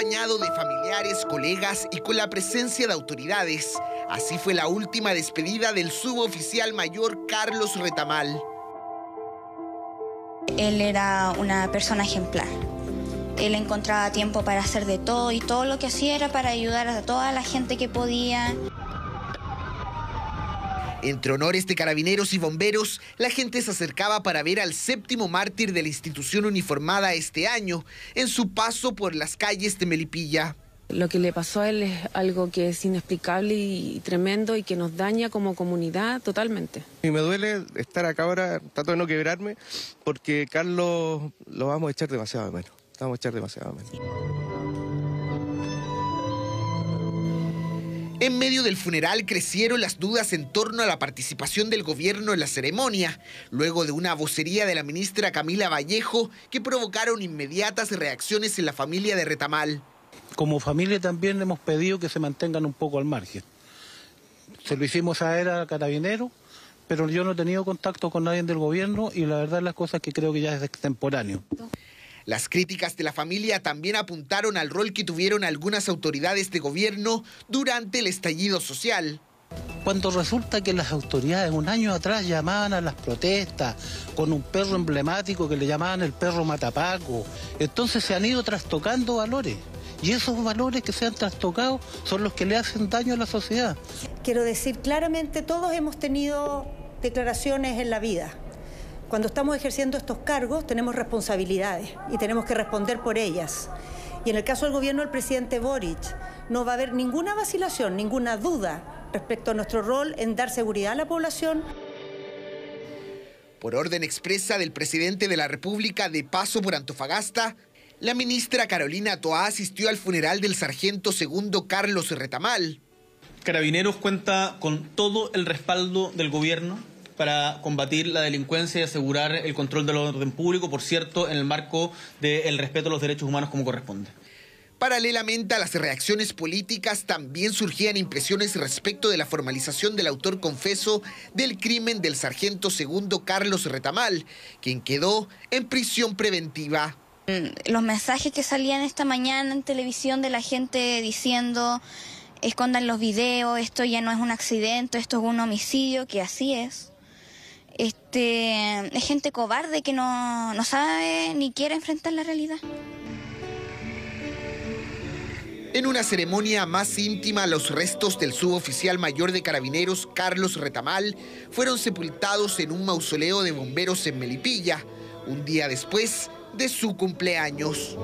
acompañado de familiares, colegas y con la presencia de autoridades. Así fue la última despedida del suboficial mayor Carlos Retamal. Él era una persona ejemplar. Él encontraba tiempo para hacer de todo y todo lo que hacía era para ayudar a toda la gente que podía. Entre honores de carabineros y bomberos, la gente se acercaba para ver al séptimo mártir de la institución uniformada este año en su paso por las calles de Melipilla. Lo que le pasó a él es algo que es inexplicable y tremendo y que nos daña como comunidad totalmente. Y me duele estar acá ahora, trato de no quebrarme, porque Carlos lo vamos a echar demasiado de menos. Vamos a echar demasiado de menos. En medio del funeral crecieron las dudas en torno a la participación del gobierno en la ceremonia, luego de una vocería de la ministra Camila Vallejo que provocaron inmediatas reacciones en la familia de Retamal. Como familia también hemos pedido que se mantengan un poco al margen. Se lo hicimos a él a Carabinero, pero yo no he tenido contacto con nadie del gobierno y la verdad las cosas que creo que ya es extemporáneo. Las críticas de la familia también apuntaron al rol que tuvieron algunas autoridades de gobierno durante el estallido social. Cuando resulta que las autoridades un año atrás llamaban a las protestas con un perro emblemático que le llamaban el perro matapaco, entonces se han ido trastocando valores. Y esos valores que se han trastocado son los que le hacen daño a la sociedad. Quiero decir claramente, todos hemos tenido declaraciones en la vida. Cuando estamos ejerciendo estos cargos tenemos responsabilidades y tenemos que responder por ellas. Y en el caso del gobierno del presidente Boric, no va a haber ninguna vacilación, ninguna duda respecto a nuestro rol en dar seguridad a la población. Por orden expresa del presidente de la República de paso por Antofagasta, la ministra Carolina Toá asistió al funeral del sargento segundo Carlos Retamal. Carabineros cuenta con todo el respaldo del gobierno para combatir la delincuencia y asegurar el control del orden público, por cierto, en el marco del respeto a los derechos humanos como corresponde. Paralelamente a las reacciones políticas, también surgían impresiones respecto de la formalización del autor confeso del crimen del sargento segundo Carlos Retamal, quien quedó en prisión preventiva. Los mensajes que salían esta mañana en televisión de la gente diciendo escondan los videos, esto ya no es un accidente, esto es un homicidio, que así es este, es gente cobarde que no, no sabe ni quiere enfrentar la realidad. En una ceremonia más íntima, los restos del suboficial mayor de carabineros, Carlos Retamal, fueron sepultados en un mausoleo de bomberos en Melipilla, un día después de su cumpleaños.